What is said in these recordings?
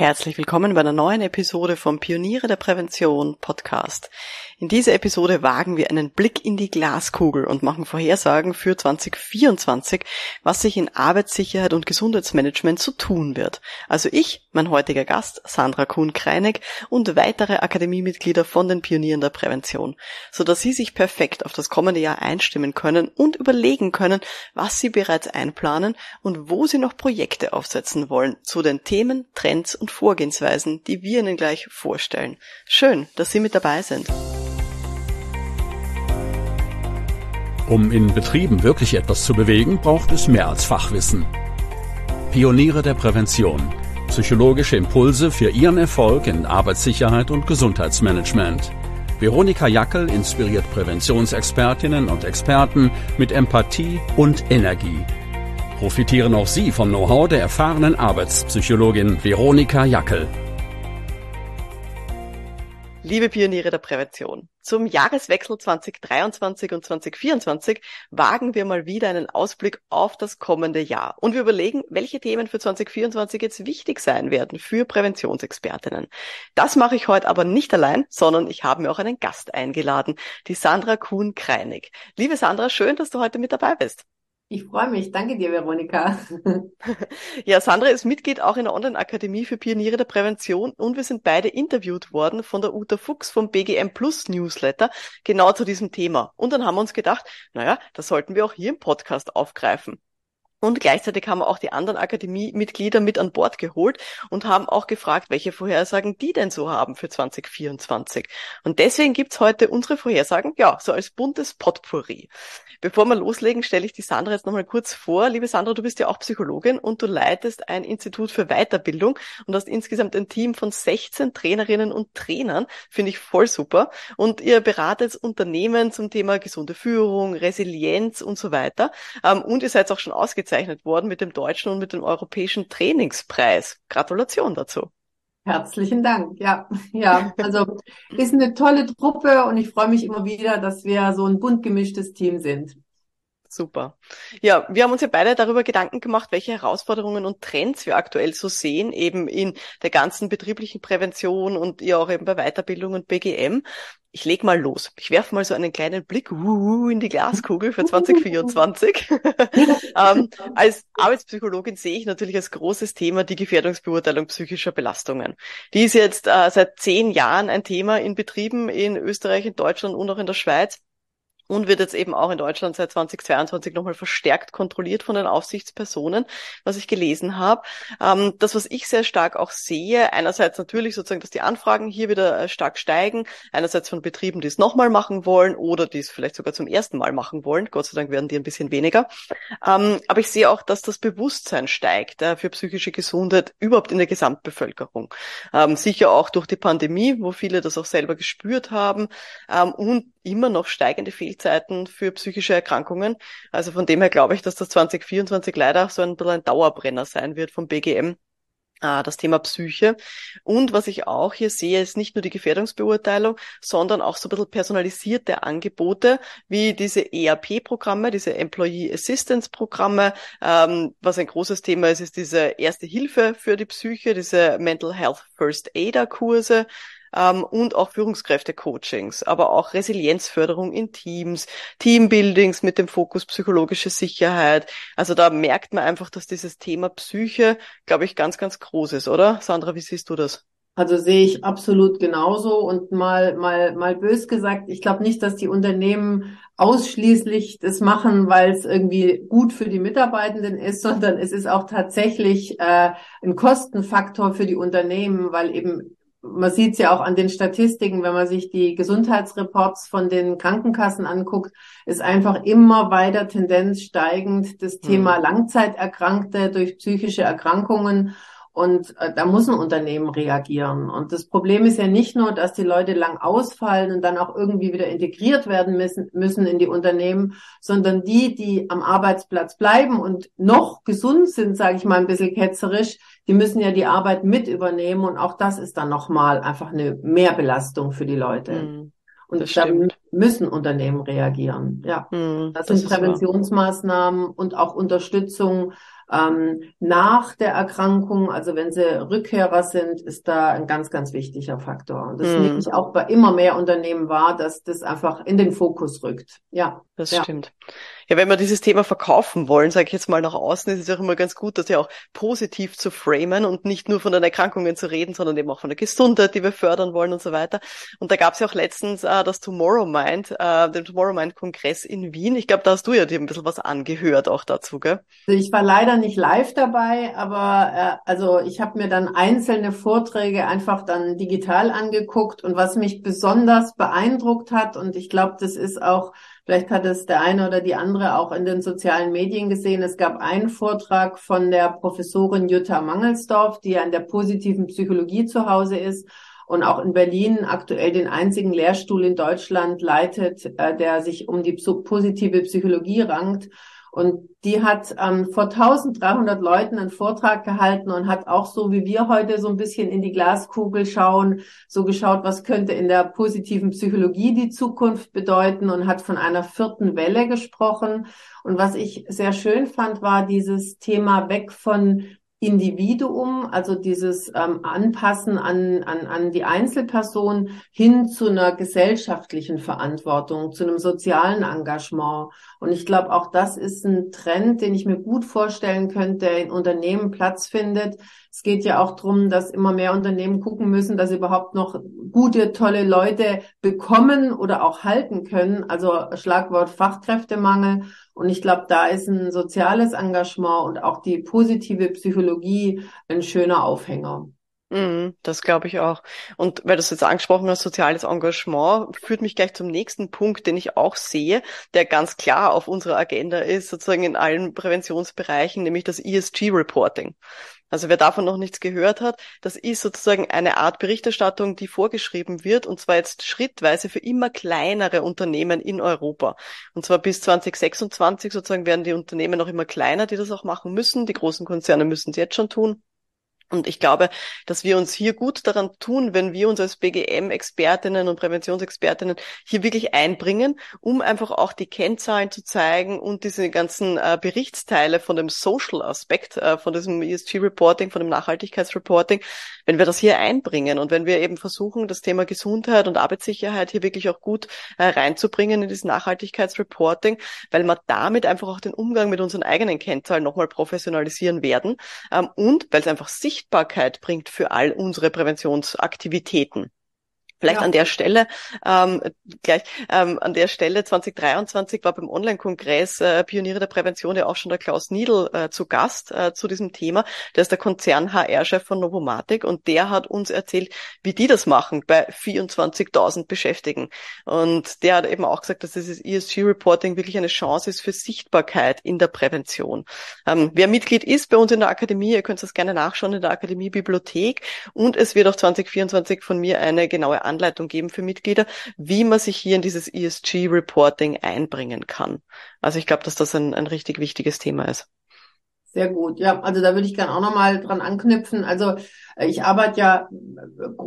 Herzlich willkommen bei einer neuen Episode vom Pioniere der Prävention Podcast. In dieser Episode wagen wir einen Blick in die Glaskugel und machen Vorhersagen für 2024, was sich in Arbeitssicherheit und Gesundheitsmanagement so tun wird. Also ich, mein heutiger Gast, Sandra Kuhn-Kreinig und weitere Akademiemitglieder von den Pionieren der Prävention, sodass Sie sich perfekt auf das kommende Jahr einstimmen können und überlegen können, was Sie bereits einplanen und wo Sie noch Projekte aufsetzen wollen zu den Themen, Trends und Vorgehensweisen, die wir Ihnen gleich vorstellen. Schön, dass Sie mit dabei sind. Um in Betrieben wirklich etwas zu bewegen, braucht es mehr als Fachwissen. Pioniere der Prävention. Psychologische Impulse für Ihren Erfolg in Arbeitssicherheit und Gesundheitsmanagement. Veronika Jackel inspiriert Präventionsexpertinnen und Experten mit Empathie und Energie. Profitieren auch Sie vom Know-how der erfahrenen Arbeitspsychologin Veronika Jackel. Liebe Pioniere der Prävention, zum Jahreswechsel 2023 und 2024 wagen wir mal wieder einen Ausblick auf das kommende Jahr und wir überlegen, welche Themen für 2024 jetzt wichtig sein werden für Präventionsexpertinnen. Das mache ich heute aber nicht allein, sondern ich habe mir auch einen Gast eingeladen, die Sandra Kuhn-Kreinig. Liebe Sandra, schön, dass du heute mit dabei bist. Ich freue mich. Danke dir, Veronika. Ja, Sandra ist Mitglied auch in der Online-Akademie für Pioniere der Prävention und wir sind beide interviewt worden von der Uta Fuchs vom BGM Plus Newsletter genau zu diesem Thema. Und dann haben wir uns gedacht, naja, das sollten wir auch hier im Podcast aufgreifen. Und gleichzeitig haben wir auch die anderen Akademie-Mitglieder mit an Bord geholt und haben auch gefragt, welche Vorhersagen die denn so haben für 2024. Und deswegen gibt's heute unsere Vorhersagen, ja, so als buntes Potpourri. Bevor wir loslegen, stelle ich die Sandra jetzt nochmal kurz vor. Liebe Sandra, du bist ja auch Psychologin und du leitest ein Institut für Weiterbildung und hast insgesamt ein Team von 16 Trainerinnen und Trainern. Finde ich voll super. Und ihr beratet Unternehmen zum Thema gesunde Führung, Resilienz und so weiter. Ähm, und ihr seid auch schon ausgezeichnet worden mit dem deutschen und mit dem europäischen Trainingspreis. Gratulation dazu. Herzlichen Dank. Ja, ja, also ist eine tolle Truppe und ich freue mich immer wieder, dass wir so ein bunt gemischtes Team sind. Super. Ja, wir haben uns ja beide darüber Gedanken gemacht, welche Herausforderungen und Trends wir aktuell so sehen, eben in der ganzen betrieblichen Prävention und ja auch eben bei Weiterbildung und BGM. Ich leg mal los. Ich werfe mal so einen kleinen Blick uh, in die Glaskugel für 2024. ähm, als Arbeitspsychologin sehe ich natürlich als großes Thema die Gefährdungsbeurteilung psychischer Belastungen. Die ist jetzt äh, seit zehn Jahren ein Thema in Betrieben in Österreich, in Deutschland und auch in der Schweiz und wird jetzt eben auch in Deutschland seit 2022 nochmal verstärkt kontrolliert von den Aufsichtspersonen, was ich gelesen habe. Ähm, das, was ich sehr stark auch sehe, einerseits natürlich sozusagen, dass die Anfragen hier wieder äh, stark steigen, einerseits von Betrieben, die es nochmal machen wollen oder die es vielleicht sogar zum ersten Mal machen wollen. Gott sei Dank werden die ein bisschen weniger. Ähm, aber ich sehe auch, dass das Bewusstsein steigt äh, für psychische Gesundheit überhaupt in der Gesamtbevölkerung. Ähm, sicher auch durch die Pandemie, wo viele das auch selber gespürt haben ähm, und immer noch steigende Fehlzeiten für psychische Erkrankungen. Also von dem her glaube ich, dass das 2024 leider so ein bisschen ein Dauerbrenner sein wird vom BGM äh, das Thema Psyche. Und was ich auch hier sehe, ist nicht nur die Gefährdungsbeurteilung, sondern auch so ein bisschen personalisierte Angebote, wie diese ERP-Programme, diese Employee Assistance-Programme. Ähm, was ein großes Thema ist, ist diese Erste Hilfe für die Psyche, diese Mental Health First Aider-Kurse, ähm, und auch Führungskräfte-Coachings, aber auch Resilienzförderung in Teams, Teambuildings mit dem Fokus psychologische Sicherheit. Also da merkt man einfach, dass dieses Thema Psyche, glaube ich, ganz, ganz groß ist, oder? Sandra, wie siehst du das? Also sehe ich absolut genauso und mal mal mal bös gesagt, ich glaube nicht, dass die Unternehmen ausschließlich das machen, weil es irgendwie gut für die Mitarbeitenden ist, sondern es ist auch tatsächlich äh, ein Kostenfaktor für die Unternehmen, weil eben man sieht es ja auch an den Statistiken, wenn man sich die Gesundheitsreports von den Krankenkassen anguckt, ist einfach immer weiter Tendenz steigend das Thema hm. Langzeiterkrankte durch psychische Erkrankungen. Und äh, da muss ein Unternehmen reagieren. Und das Problem ist ja nicht nur, dass die Leute lang ausfallen und dann auch irgendwie wieder integriert werden müssen, müssen in die Unternehmen, sondern die, die am Arbeitsplatz bleiben und noch gesund sind, sage ich mal ein bisschen ketzerisch, die müssen ja die Arbeit mit übernehmen. Und auch das ist dann nochmal einfach eine Mehrbelastung für die Leute. Mhm. Und dann müssen Unternehmen reagieren. Ja, mm, das, das sind Präventionsmaßnahmen wahr. und auch Unterstützung Ähm, nach der Erkrankung, also wenn sie Rückkehrer sind, ist da ein ganz, ganz wichtiger Faktor. Und das mm. nehme ich auch bei immer mehr Unternehmen wahr, dass das einfach in den Fokus rückt. Ja. Das ja. stimmt. Ja, wenn wir dieses Thema verkaufen wollen, sage ich jetzt mal nach außen, ist es auch immer ganz gut, das ja auch positiv zu framen und nicht nur von den Erkrankungen zu reden, sondern eben auch von der Gesundheit, die wir fördern wollen und so weiter. Und da gab es ja auch letztens äh, das Tomorrow Mind, äh, den Tomorrow Mind Kongress in Wien. Ich glaube, da hast du ja dir ein bisschen was angehört auch dazu, gell? Also ich war leider nicht live dabei, aber äh, also ich habe mir dann einzelne Vorträge einfach dann digital angeguckt und was mich besonders beeindruckt hat und ich glaube, das ist auch Vielleicht hat es der eine oder die andere auch in den sozialen Medien gesehen. Es gab einen Vortrag von der Professorin Jutta Mangelsdorf, die an der positiven Psychologie zu Hause ist und auch in Berlin aktuell den einzigen Lehrstuhl in Deutschland leitet, äh, der sich um die positive Psychologie rankt. Und die hat ähm, vor 1300 Leuten einen Vortrag gehalten und hat auch so wie wir heute so ein bisschen in die Glaskugel schauen, so geschaut, was könnte in der positiven Psychologie die Zukunft bedeuten und hat von einer vierten Welle gesprochen. Und was ich sehr schön fand, war dieses Thema weg von Individuum, also dieses ähm, Anpassen an, an, an die Einzelperson hin zu einer gesellschaftlichen Verantwortung, zu einem sozialen Engagement. Und ich glaube, auch das ist ein Trend, den ich mir gut vorstellen könnte, der in Unternehmen Platz findet. Es geht ja auch darum, dass immer mehr Unternehmen gucken müssen, dass sie überhaupt noch gute, tolle Leute bekommen oder auch halten können. Also Schlagwort Fachkräftemangel. Und ich glaube, da ist ein soziales Engagement und auch die positive Psychologie ein schöner Aufhänger. Mhm, das glaube ich auch. Und weil du es jetzt angesprochen hast, soziales Engagement, führt mich gleich zum nächsten Punkt, den ich auch sehe, der ganz klar auf unserer Agenda ist, sozusagen in allen Präventionsbereichen, nämlich das ESG-Reporting. Also wer davon noch nichts gehört hat, das ist sozusagen eine Art Berichterstattung, die vorgeschrieben wird, und zwar jetzt schrittweise für immer kleinere Unternehmen in Europa. Und zwar bis 2026 sozusagen werden die Unternehmen noch immer kleiner, die das auch machen müssen. Die großen Konzerne müssen es jetzt schon tun. Und ich glaube, dass wir uns hier gut daran tun, wenn wir uns als BGM-Expertinnen und Präventionsexpertinnen hier wirklich einbringen, um einfach auch die Kennzahlen zu zeigen und diese ganzen äh, Berichtsteile von dem Social-Aspekt, äh, von diesem ESG-Reporting, von dem Nachhaltigkeitsreporting, wenn wir das hier einbringen und wenn wir eben versuchen, das Thema Gesundheit und Arbeitssicherheit hier wirklich auch gut äh, reinzubringen in dieses Nachhaltigkeitsreporting, weil wir damit einfach auch den Umgang mit unseren eigenen Kennzahlen nochmal professionalisieren werden ähm, und weil es einfach sicher Sichtbarkeit bringt für all unsere Präventionsaktivitäten. Vielleicht ja. an der Stelle, ähm, gleich ähm, an der Stelle 2023 war beim Online-Kongress äh, Pioniere der Prävention ja auch schon der Klaus Niedl äh, zu Gast äh, zu diesem Thema. Der ist der Konzern-HR-Chef von Novomatic und der hat uns erzählt, wie die das machen bei 24.000 Beschäftigten. Und der hat eben auch gesagt, dass dieses ESG-Reporting wirklich eine Chance ist für Sichtbarkeit in der Prävention. Ähm, wer Mitglied ist bei uns in der Akademie, ihr könnt das gerne nachschauen in der Akademie Bibliothek und es wird auch 2024 von mir eine genaue Anleitung geben für Mitglieder, wie man sich hier in dieses ESG-Reporting einbringen kann. Also ich glaube, dass das ein, ein richtig wichtiges Thema ist. Sehr gut. Ja, also da würde ich gerne auch nochmal dran anknüpfen. Also äh, ich arbeite ja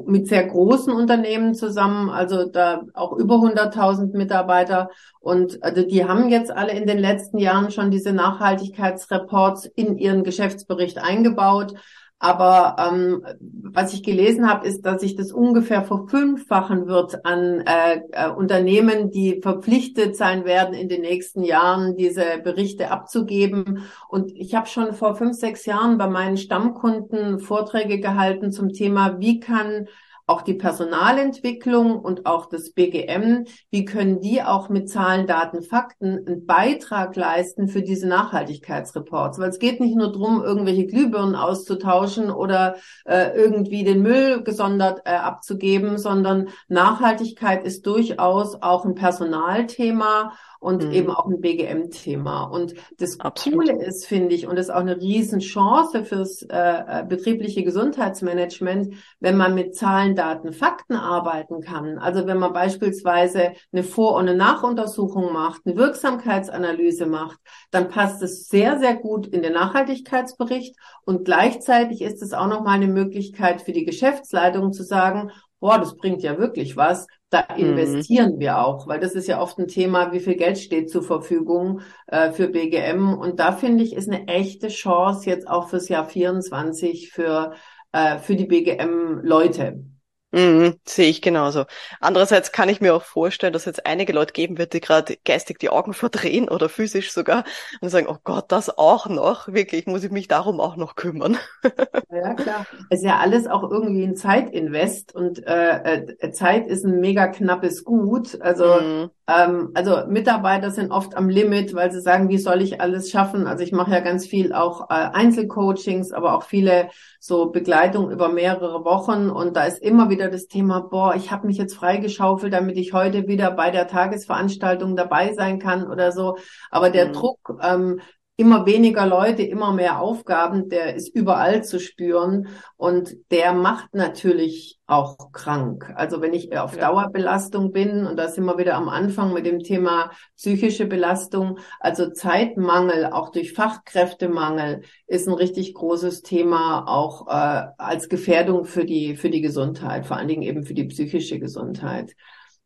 mit sehr großen Unternehmen zusammen, also da auch über 100.000 Mitarbeiter. Und also die haben jetzt alle in den letzten Jahren schon diese Nachhaltigkeitsreports in ihren Geschäftsbericht eingebaut. Aber ähm, was ich gelesen habe, ist, dass sich das ungefähr verfünffachen wird an äh, äh, Unternehmen, die verpflichtet sein werden, in den nächsten Jahren diese Berichte abzugeben. Und ich habe schon vor fünf, sechs Jahren bei meinen Stammkunden Vorträge gehalten zum Thema, wie kann auch die Personalentwicklung und auch das BGM, wie können die auch mit Zahlen, Daten, Fakten einen Beitrag leisten für diese Nachhaltigkeitsreports? Weil es geht nicht nur darum, irgendwelche Glühbirnen auszutauschen oder äh, irgendwie den Müll gesondert äh, abzugeben, sondern Nachhaltigkeit ist durchaus auch ein Personalthema und mhm. eben auch ein BGM-Thema. Und das Absolut. Coole ist, finde ich, und das ist auch eine Riesenchance fürs äh, äh, betriebliche Gesundheitsmanagement, wenn man mit Zahlen, Daten, Fakten arbeiten kann. Also wenn man beispielsweise eine Vor- und eine Nachuntersuchung macht, eine Wirksamkeitsanalyse macht, dann passt es sehr, sehr gut in den Nachhaltigkeitsbericht und gleichzeitig ist es auch nochmal eine Möglichkeit für die Geschäftsleitung zu sagen, boah, das bringt ja wirklich was, da mhm. investieren mhm. wir auch, weil das ist ja oft ein Thema, wie viel Geld steht zur Verfügung äh, für BGM. Und da finde ich, ist eine echte Chance jetzt auch fürs Jahr 24 für, äh, für die BGM-Leute. Mhm, sehe ich genauso. Andererseits kann ich mir auch vorstellen, dass es jetzt einige Leute geben wird, die gerade geistig die Augen verdrehen oder physisch sogar und sagen, oh Gott, das auch noch. Wirklich, muss ich mich darum auch noch kümmern. Ja, klar. Es ist ja alles auch irgendwie ein Zeitinvest und äh, äh, Zeit ist ein mega knappes Gut. Also mhm. ähm, also Mitarbeiter sind oft am Limit, weil sie sagen, wie soll ich alles schaffen? Also ich mache ja ganz viel auch äh, Einzelcoachings, aber auch viele so Begleitung über mehrere Wochen und da ist immer wieder das Thema, boah, ich habe mich jetzt freigeschaufelt, damit ich heute wieder bei der Tagesveranstaltung dabei sein kann oder so. Aber der mhm. Druck, ähm, immer weniger Leute, immer mehr Aufgaben, der ist überall zu spüren und der macht natürlich auch krank. Also wenn ich auf Dauerbelastung bin und da sind wir wieder am Anfang mit dem Thema psychische Belastung, also Zeitmangel, auch durch Fachkräftemangel, ist ein richtig großes Thema auch äh, als Gefährdung für die für die Gesundheit, vor allen Dingen eben für die psychische Gesundheit.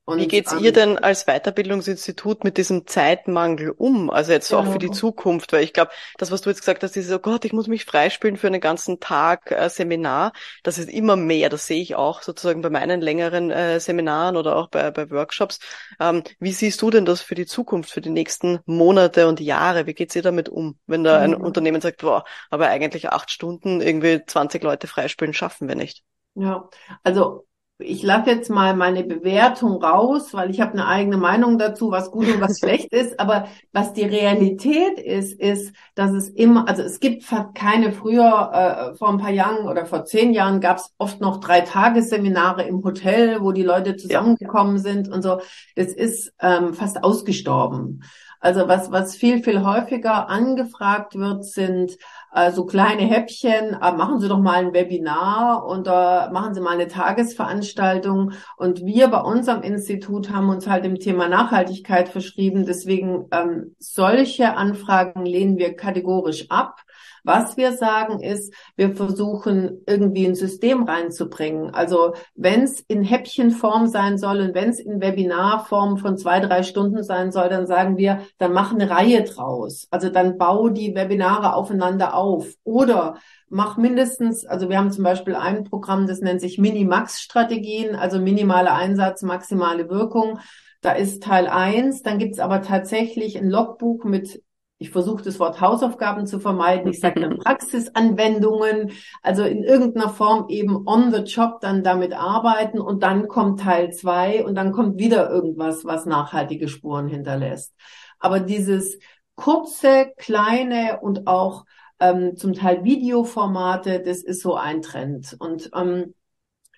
Und, Wie geht's ähm, ihr denn als Weiterbildungsinstitut mit diesem Zeitmangel um? Also jetzt genau. auch für die genau. Zukunft, weil ich glaube, das, was du jetzt gesagt hast, dieses, oh Gott, ich muss mich freispielen für einen ganzen Tag äh, Seminar, das ist immer mehr. Das sehe ich auch sozusagen bei meinen längeren äh, Seminaren oder auch bei, bei Workshops. Ähm, wie siehst du denn das für die Zukunft, für die nächsten Monate und Jahre? Wie geht's ihr damit um, wenn da ein mhm. Unternehmen sagt, boah, aber eigentlich acht Stunden irgendwie 20 Leute freispielen schaffen wir nicht? Ja, also ich lasse jetzt mal meine Bewertung raus, weil ich habe eine eigene Meinung dazu, was gut und was schlecht ist. Aber was die Realität ist, ist, dass es immer, also es gibt keine früher, äh, vor ein paar Jahren oder vor zehn Jahren gab es oft noch drei Tagesseminare im Hotel, wo die Leute zusammengekommen sind und so. Das ist ähm, fast ausgestorben. Also was, was viel, viel häufiger angefragt wird, sind äh, so kleine Häppchen. Äh, machen Sie doch mal ein Webinar und äh, machen Sie mal eine Tagesveranstaltung. Und wir bei unserem Institut haben uns halt dem Thema Nachhaltigkeit verschrieben. Deswegen ähm, solche Anfragen lehnen wir kategorisch ab. Was wir sagen ist, wir versuchen irgendwie ein System reinzubringen. Also wenn es in Häppchenform sein soll und wenn es in Webinarform von zwei, drei Stunden sein soll, dann sagen wir, dann mach eine Reihe draus. Also dann bau die Webinare aufeinander auf. Oder mach mindestens, also wir haben zum Beispiel ein Programm, das nennt sich Minimax-Strategien, also minimaler Einsatz, maximale Wirkung. Da ist Teil eins. dann gibt's aber tatsächlich ein Logbuch mit ich versuche das Wort Hausaufgaben zu vermeiden. Ich sage dann Praxisanwendungen, also in irgendeiner Form eben on the job dann damit arbeiten und dann kommt Teil zwei und dann kommt wieder irgendwas, was nachhaltige Spuren hinterlässt. Aber dieses kurze, kleine und auch ähm, zum Teil Videoformate, das ist so ein Trend. Und ähm,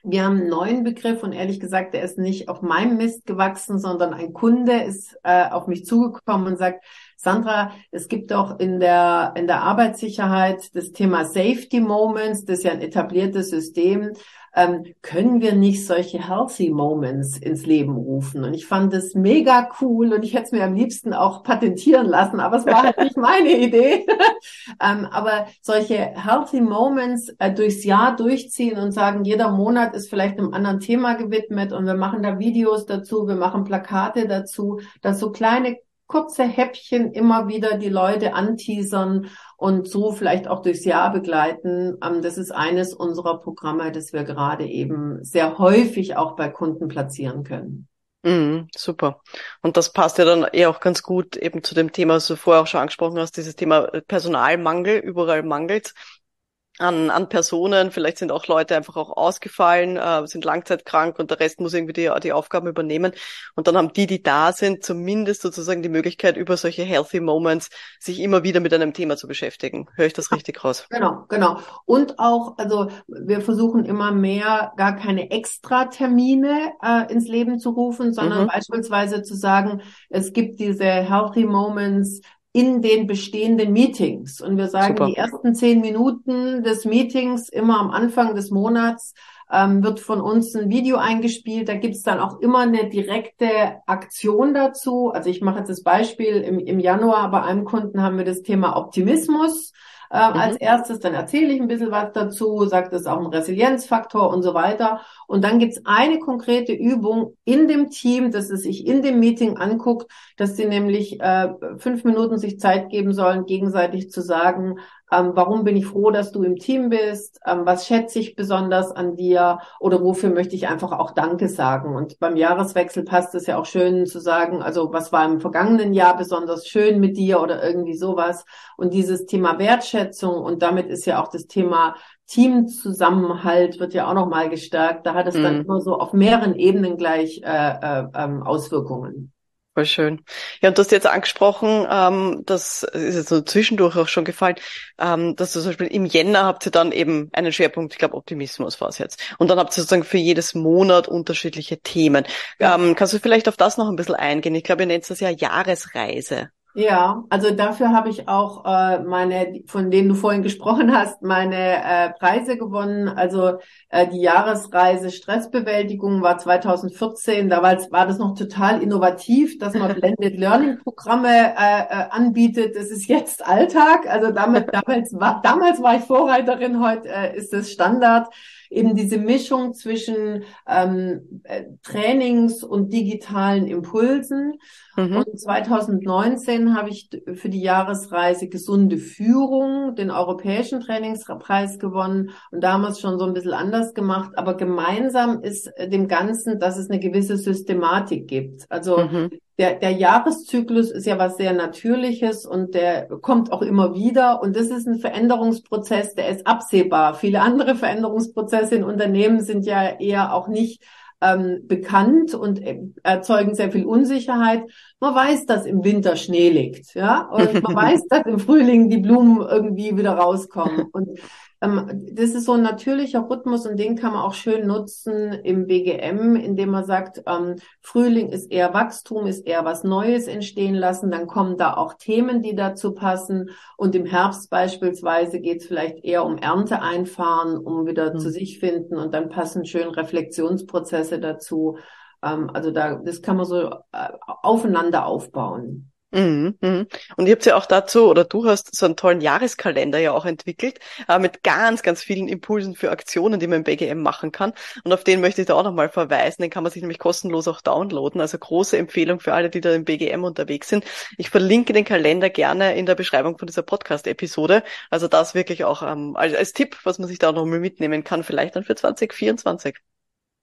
wir haben einen neuen Begriff und ehrlich gesagt, der ist nicht auf meinem Mist gewachsen, sondern ein Kunde ist äh, auf mich zugekommen und sagt, Sandra, es gibt doch in der, in der Arbeitssicherheit das Thema Safety Moments, das ist ja ein etabliertes System. Ähm, können wir nicht solche Healthy Moments ins Leben rufen? Und ich fand das mega cool und ich hätte es mir am liebsten auch patentieren lassen, aber es war halt nicht meine Idee. ähm, aber solche Healthy Moments äh, durchs Jahr durchziehen und sagen, jeder Monat ist vielleicht einem anderen Thema gewidmet und wir machen da Videos dazu, wir machen Plakate dazu, dass so kleine kurze Häppchen immer wieder die Leute anteasern und so vielleicht auch durchs Jahr begleiten. Ähm, das ist eines unserer Programme, das wir gerade eben sehr häufig auch bei Kunden platzieren können. Mm, super. Und das passt ja dann eh auch ganz gut eben zu dem Thema, was du vorher auch schon angesprochen hast, dieses Thema Personalmangel, überall mangelt an, an Personen. Vielleicht sind auch Leute einfach auch ausgefallen, äh, sind langzeitkrank und der Rest muss irgendwie die, die Aufgaben übernehmen. Und dann haben die, die da sind, zumindest sozusagen die Möglichkeit, über solche Healthy Moments sich immer wieder mit einem Thema zu beschäftigen. Höre ich das richtig raus? Genau, genau. Und auch, also wir versuchen immer mehr gar keine Extra-Termine äh, ins Leben zu rufen, sondern mhm. beispielsweise zu sagen, es gibt diese Healthy Moments in den bestehenden Meetings. Und wir sagen, Super. die ersten zehn Minuten des Meetings immer am Anfang des Monats ähm, wird von uns ein Video eingespielt. Da gibt's dann auch immer eine direkte Aktion dazu. Also ich mache jetzt das Beispiel, im, im Januar bei einem Kunden haben wir das Thema Optimismus. Äh, mhm. als erstes. Dann erzähle ich ein bisschen was dazu, das ist auch ein Resilienzfaktor und so weiter. Und dann gibt's eine konkrete Übung in dem Team, dass es sich in dem Meeting anguckt, dass sie nämlich äh, fünf Minuten sich Zeit geben sollen, gegenseitig zu sagen, ähm, warum bin ich froh, dass du im Team bist? Ähm, was schätze ich besonders an dir? Oder wofür möchte ich einfach auch Danke sagen? Und beim Jahreswechsel passt es ja auch schön zu sagen, also was war im vergangenen Jahr besonders schön mit dir oder irgendwie sowas. Und dieses Thema Wertschätzung und damit ist ja auch das Thema Teamzusammenhalt wird ja auch nochmal gestärkt. Da hat es mhm. dann immer so auf mehreren Ebenen gleich äh, äh, ähm, Auswirkungen. Voll schön. Ja, und du hast jetzt angesprochen, ähm, das ist jetzt so zwischendurch auch schon gefallen, ähm, dass du zum Beispiel im Jänner habt ihr dann eben einen Schwerpunkt, ich glaube Optimismus war es jetzt. Und dann habt ihr sozusagen für jedes Monat unterschiedliche Themen. Ähm, kannst du vielleicht auf das noch ein bisschen eingehen? Ich glaube, ihr nennt das ja Jahresreise. Ja, also dafür habe ich auch äh, meine, von denen du vorhin gesprochen hast, meine äh, Preise gewonnen. Also äh, die Jahresreise Stressbewältigung war 2014. Da war, war das noch total innovativ, dass man Blended Learning Programme äh, äh, anbietet. Das ist jetzt Alltag. Also damit, damals, war, damals war ich Vorreiterin, heute äh, ist es Standard eben diese Mischung zwischen ähm, äh, Trainings und digitalen Impulsen. Mhm. Und 2019 habe ich für die Jahresreise Gesunde Führung den Europäischen Trainingspreis gewonnen und damals schon so ein bisschen anders gemacht. Aber gemeinsam ist dem Ganzen, dass es eine gewisse Systematik gibt. Also mhm der, der Jahreszyklus ist ja was sehr Natürliches und der kommt auch immer wieder. Und das ist ein Veränderungsprozess, der ist absehbar. Viele andere Veränderungsprozesse in Unternehmen sind ja eher auch nicht ähm, bekannt und äh, erzeugen sehr viel Unsicherheit. Man weiß, dass im Winter Schnee liegt, ja, und man weiß, dass im Frühling die Blumen irgendwie wieder rauskommen. Und ähm, das ist so ein natürlicher Rhythmus und den kann man auch schön nutzen im BGM, indem man sagt, ähm, Frühling ist eher Wachstum, ist eher was Neues entstehen lassen, dann kommen da auch Themen, die dazu passen und im Herbst beispielsweise geht es vielleicht eher um Ernte einfahren, um wieder mhm. zu sich finden und dann passen schön Reflexionsprozesse dazu. Ähm, also da, das kann man so äh, aufeinander aufbauen. Mhm, mhm. Und ihr habt ja auch dazu, oder du hast so einen tollen Jahreskalender ja auch entwickelt, äh, mit ganz, ganz vielen Impulsen für Aktionen, die man im BGM machen kann. Und auf den möchte ich da auch nochmal verweisen. Den kann man sich nämlich kostenlos auch downloaden. Also große Empfehlung für alle, die da im BGM unterwegs sind. Ich verlinke den Kalender gerne in der Beschreibung von dieser Podcast-Episode. Also das wirklich auch ähm, als, als Tipp, was man sich da nochmal mitnehmen kann, vielleicht dann für 2024.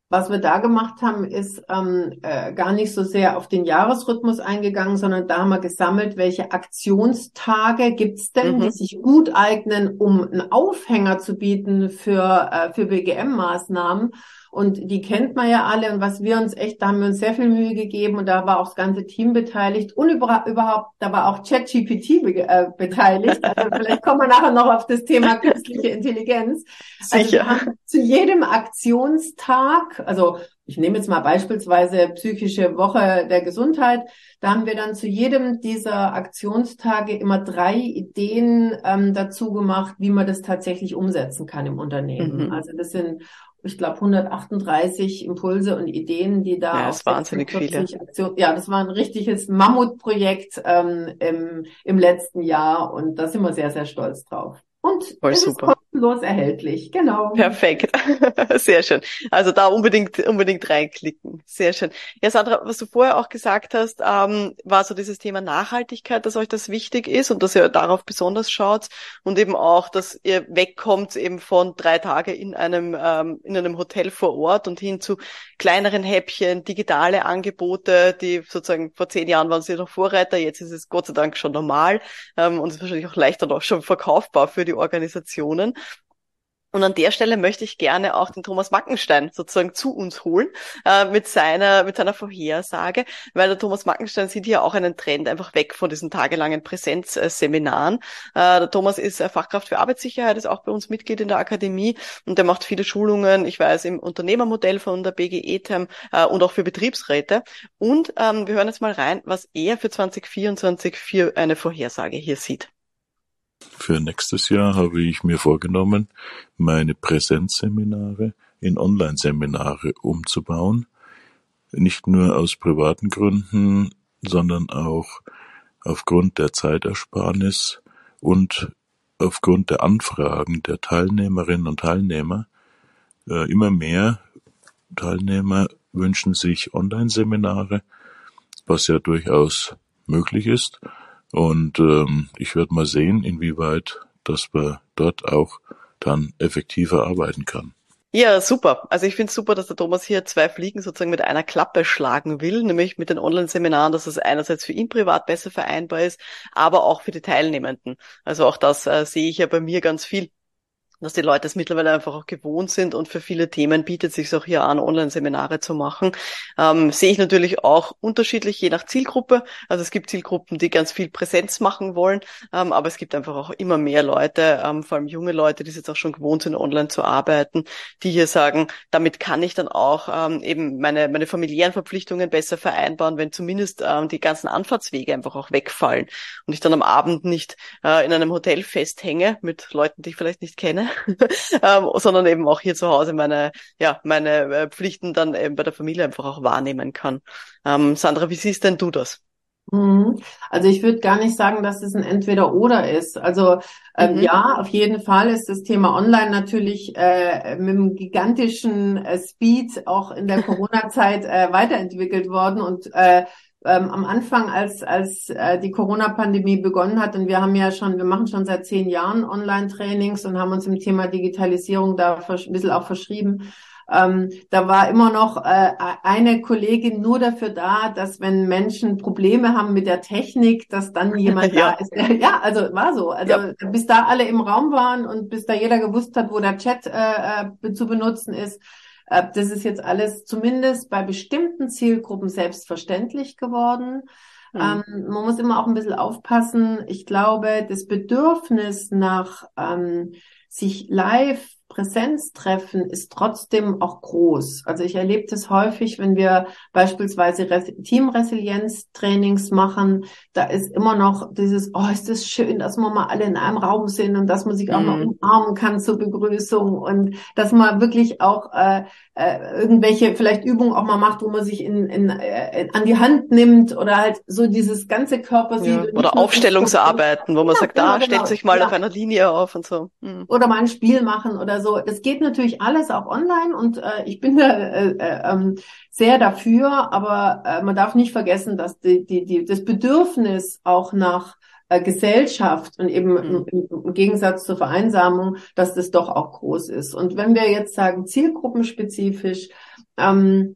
Was wir da gemacht haben, ist ähm, äh, gar nicht so sehr auf den Jahresrhythmus eingegangen, sondern da haben wir gesammelt, welche Aktionstage gibt's denn, mhm. die sich gut eignen, um einen Aufhänger zu bieten für, äh, für BGM-Maßnahmen. Und die kennt man ja alle. Und was wir uns echt, da haben wir uns sehr viel Mühe gegeben und da war auch das ganze Team beteiligt. Und überhaupt, da war auch ChatGPT be äh, beteiligt. Also vielleicht kommen wir nachher noch auf das Thema künstliche Intelligenz. Also Sicher. Also zu jedem Aktionstag, also ich nehme jetzt mal beispielsweise psychische Woche der Gesundheit. Da haben wir dann zu jedem dieser Aktionstage immer drei Ideen ähm, dazu gemacht, wie man das tatsächlich umsetzen kann im Unternehmen. Mhm. Also das sind ich glaube, 138 Impulse und Ideen, die da ja, das wahnsinnig viele. Aktionen, ja, das war ein richtiges Mammutprojekt ähm, im, im letzten Jahr und da sind wir sehr, sehr stolz drauf. Und Voll es super. Kostenlos erhältlich, genau. Perfekt, sehr schön. Also da unbedingt unbedingt reinklicken, sehr schön. Ja, Sandra, was du vorher auch gesagt hast, ähm, war so dieses Thema Nachhaltigkeit, dass euch das wichtig ist und dass ihr darauf besonders schaut und eben auch, dass ihr wegkommt eben von drei Tage in einem ähm, in einem Hotel vor Ort und hin zu kleineren Häppchen, digitale Angebote, die sozusagen vor zehn Jahren waren sie noch Vorreiter, jetzt ist es Gott sei Dank schon normal ähm, und ist wahrscheinlich auch leichter noch schon verkaufbar für die Organisationen. Und an der Stelle möchte ich gerne auch den Thomas Mackenstein sozusagen zu uns holen äh, mit seiner mit seiner Vorhersage, weil der Thomas Mackenstein sieht hier auch einen Trend einfach weg von diesen tagelangen Präsenzseminaren. Äh, der Thomas ist Fachkraft für Arbeitssicherheit, ist auch bei uns Mitglied in der Akademie und der macht viele Schulungen, ich weiß, im Unternehmermodell von der BGE-TEM äh, und auch für Betriebsräte. Und ähm, wir hören jetzt mal rein, was er für 2024 für eine Vorhersage hier sieht. Für nächstes Jahr habe ich mir vorgenommen, meine Präsenzseminare in Online-Seminare umzubauen, nicht nur aus privaten Gründen, sondern auch aufgrund der Zeitersparnis und aufgrund der Anfragen der Teilnehmerinnen und Teilnehmer äh, immer mehr Teilnehmer wünschen sich Online-Seminare, was ja durchaus möglich ist. Und ähm, ich werde mal sehen, inwieweit dass man dort auch dann effektiver arbeiten kann. Ja, super. Also ich finde es super, dass der Thomas hier zwei Fliegen sozusagen mit einer Klappe schlagen will, nämlich mit den Online-Seminaren, dass es einerseits für ihn privat besser vereinbar ist, aber auch für die Teilnehmenden. Also auch das äh, sehe ich ja bei mir ganz viel dass die Leute es mittlerweile einfach auch gewohnt sind und für viele Themen bietet sich auch hier an, Online-Seminare zu machen. Ähm, sehe ich natürlich auch unterschiedlich, je nach Zielgruppe. Also es gibt Zielgruppen, die ganz viel Präsenz machen wollen, ähm, aber es gibt einfach auch immer mehr Leute, ähm, vor allem junge Leute, die es jetzt auch schon gewohnt sind, online zu arbeiten, die hier sagen, damit kann ich dann auch ähm, eben meine, meine familiären Verpflichtungen besser vereinbaren, wenn zumindest ähm, die ganzen Anfahrtswege einfach auch wegfallen und ich dann am Abend nicht äh, in einem Hotel festhänge mit Leuten, die ich vielleicht nicht kenne ähm, sondern eben auch hier zu Hause meine, ja, meine äh, Pflichten dann eben bei der Familie einfach auch wahrnehmen kann. Ähm, Sandra, wie siehst denn du das? Mhm. Also ich würde gar nicht sagen, dass es ein Entweder-Oder ist. Also ähm, mhm. ja, auf jeden Fall ist das Thema Online natürlich äh, mit einem gigantischen äh, Speed auch in der Corona-Zeit äh, weiterentwickelt worden und äh, ähm, am Anfang, als, als äh, die Corona-Pandemie begonnen hat, und wir haben ja schon, wir machen schon seit zehn Jahren Online-Trainings und haben uns im Thema Digitalisierung da ein bisschen auch verschrieben. Ähm, da war immer noch äh, eine Kollegin nur dafür da, dass wenn Menschen Probleme haben mit der Technik, dass dann jemand ja. da ist. ja, also war so. Also ja. bis da alle im Raum waren und bis da jeder gewusst hat, wo der Chat äh, äh zu benutzen ist, das ist jetzt alles zumindest bei bestimmten Zielgruppen selbstverständlich geworden. Mhm. Ähm, man muss immer auch ein bisschen aufpassen. Ich glaube, das Bedürfnis nach ähm, sich live Präsenztreffen ist trotzdem auch groß. Also ich erlebe das häufig, wenn wir beispielsweise Teamresilienz-Trainings machen, da ist immer noch dieses, oh, ist das schön, dass wir mal alle in einem Raum sind und dass man sich auch mm. mal mhm. umarmen kann zur Begrüßung und dass man wirklich auch äh, äh, irgendwelche vielleicht Übungen auch mal macht, wo man sich in, in, äh, an die Hand nimmt oder halt so dieses ganze Körper ja. sieht. Oder Aufstellungsarbeiten, wo man ja, sagt, genau, da genau. stellt sich mal ja. auf einer Linie auf und so. Mhm. Oder mal ein Spiel machen oder so so, es geht natürlich alles auch online und äh, ich bin da äh, äh, ähm, sehr dafür, aber äh, man darf nicht vergessen, dass die, die, die, das Bedürfnis auch nach äh, Gesellschaft und eben mhm. im, im, Gegensatz zur Vereinsamung, dass das doch auch groß ist. Und wenn wir jetzt sagen, zielgruppenspezifisch, ähm,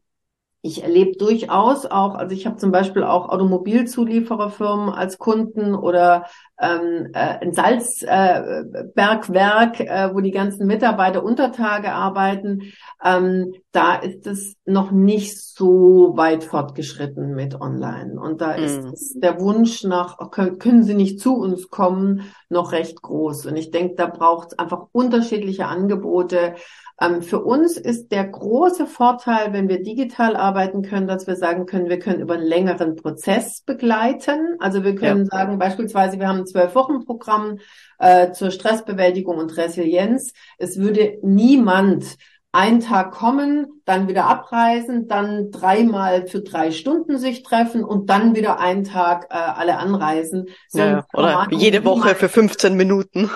ich erlebe durchaus auch, also ich habe zum Beispiel auch Automobilzuliefererfirmen als Kunden oder ähm, äh, ein Salzbergwerk, äh, äh, wo die ganzen Mitarbeiter Untertage arbeiten. Ähm, da ist es noch nicht so weit fortgeschritten mit Online. Und da ist mhm. der Wunsch nach, können, können Sie nicht zu uns kommen, noch recht groß. Und ich denke, da braucht es einfach unterschiedliche Angebote. Ähm, für uns ist der große Vorteil, wenn wir digital arbeiten können, dass wir sagen können, wir können über einen längeren Prozess begleiten. Also wir können ja. sagen, beispielsweise, wir haben Zwölf-Wochen-Programm äh, zur Stressbewältigung und Resilienz. Es würde niemand einen Tag kommen, dann wieder abreisen, dann dreimal für drei Stunden sich treffen und dann wieder einen Tag äh, alle anreisen. So ja, oder jede Woche für 15 Minuten.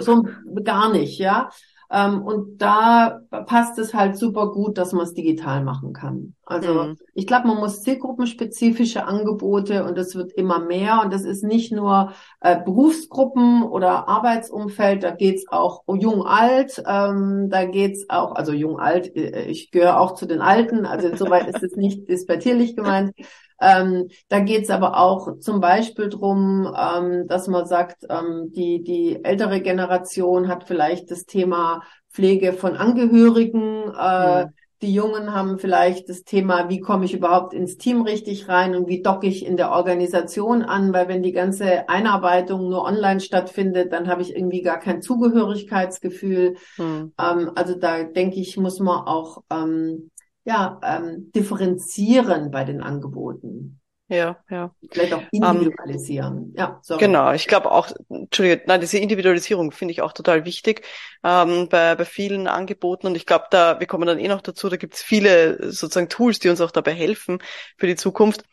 So gar nicht, ja. Ähm, und da passt es halt super gut, dass man es digital machen kann. Also mhm. ich glaube, man muss zielgruppenspezifische Angebote und es wird immer mehr. Und das ist nicht nur äh, Berufsgruppen oder Arbeitsumfeld, da geht's auch jung-alt, ähm, da geht's auch, also jung-alt, äh, ich gehöre auch zu den Alten, also insoweit ist es nicht dispertierlich gemeint. Ähm, da geht es aber auch zum Beispiel drum, ähm, dass man sagt, ähm, die, die ältere Generation hat vielleicht das Thema Pflege von Angehörigen. Äh, mhm. Die Jungen haben vielleicht das Thema, wie komme ich überhaupt ins Team richtig rein und wie docke ich in der Organisation an, weil wenn die ganze Einarbeitung nur online stattfindet, dann habe ich irgendwie gar kein Zugehörigkeitsgefühl. Mhm. Ähm, also da denke ich, muss man auch ähm, ja, ähm, differenzieren bei den Angeboten. Ja, ja. Vielleicht auch ähm, individualisieren. Um, ja, sorry. Genau, ich glaube auch, Entschuldige, nein, diese Individualisierung finde ich auch total wichtig ähm, bei, bei vielen Angeboten. Und ich glaube, da, wir kommen dann eh noch dazu, da gibt es viele sozusagen Tools, die uns auch dabei helfen für die Zukunft.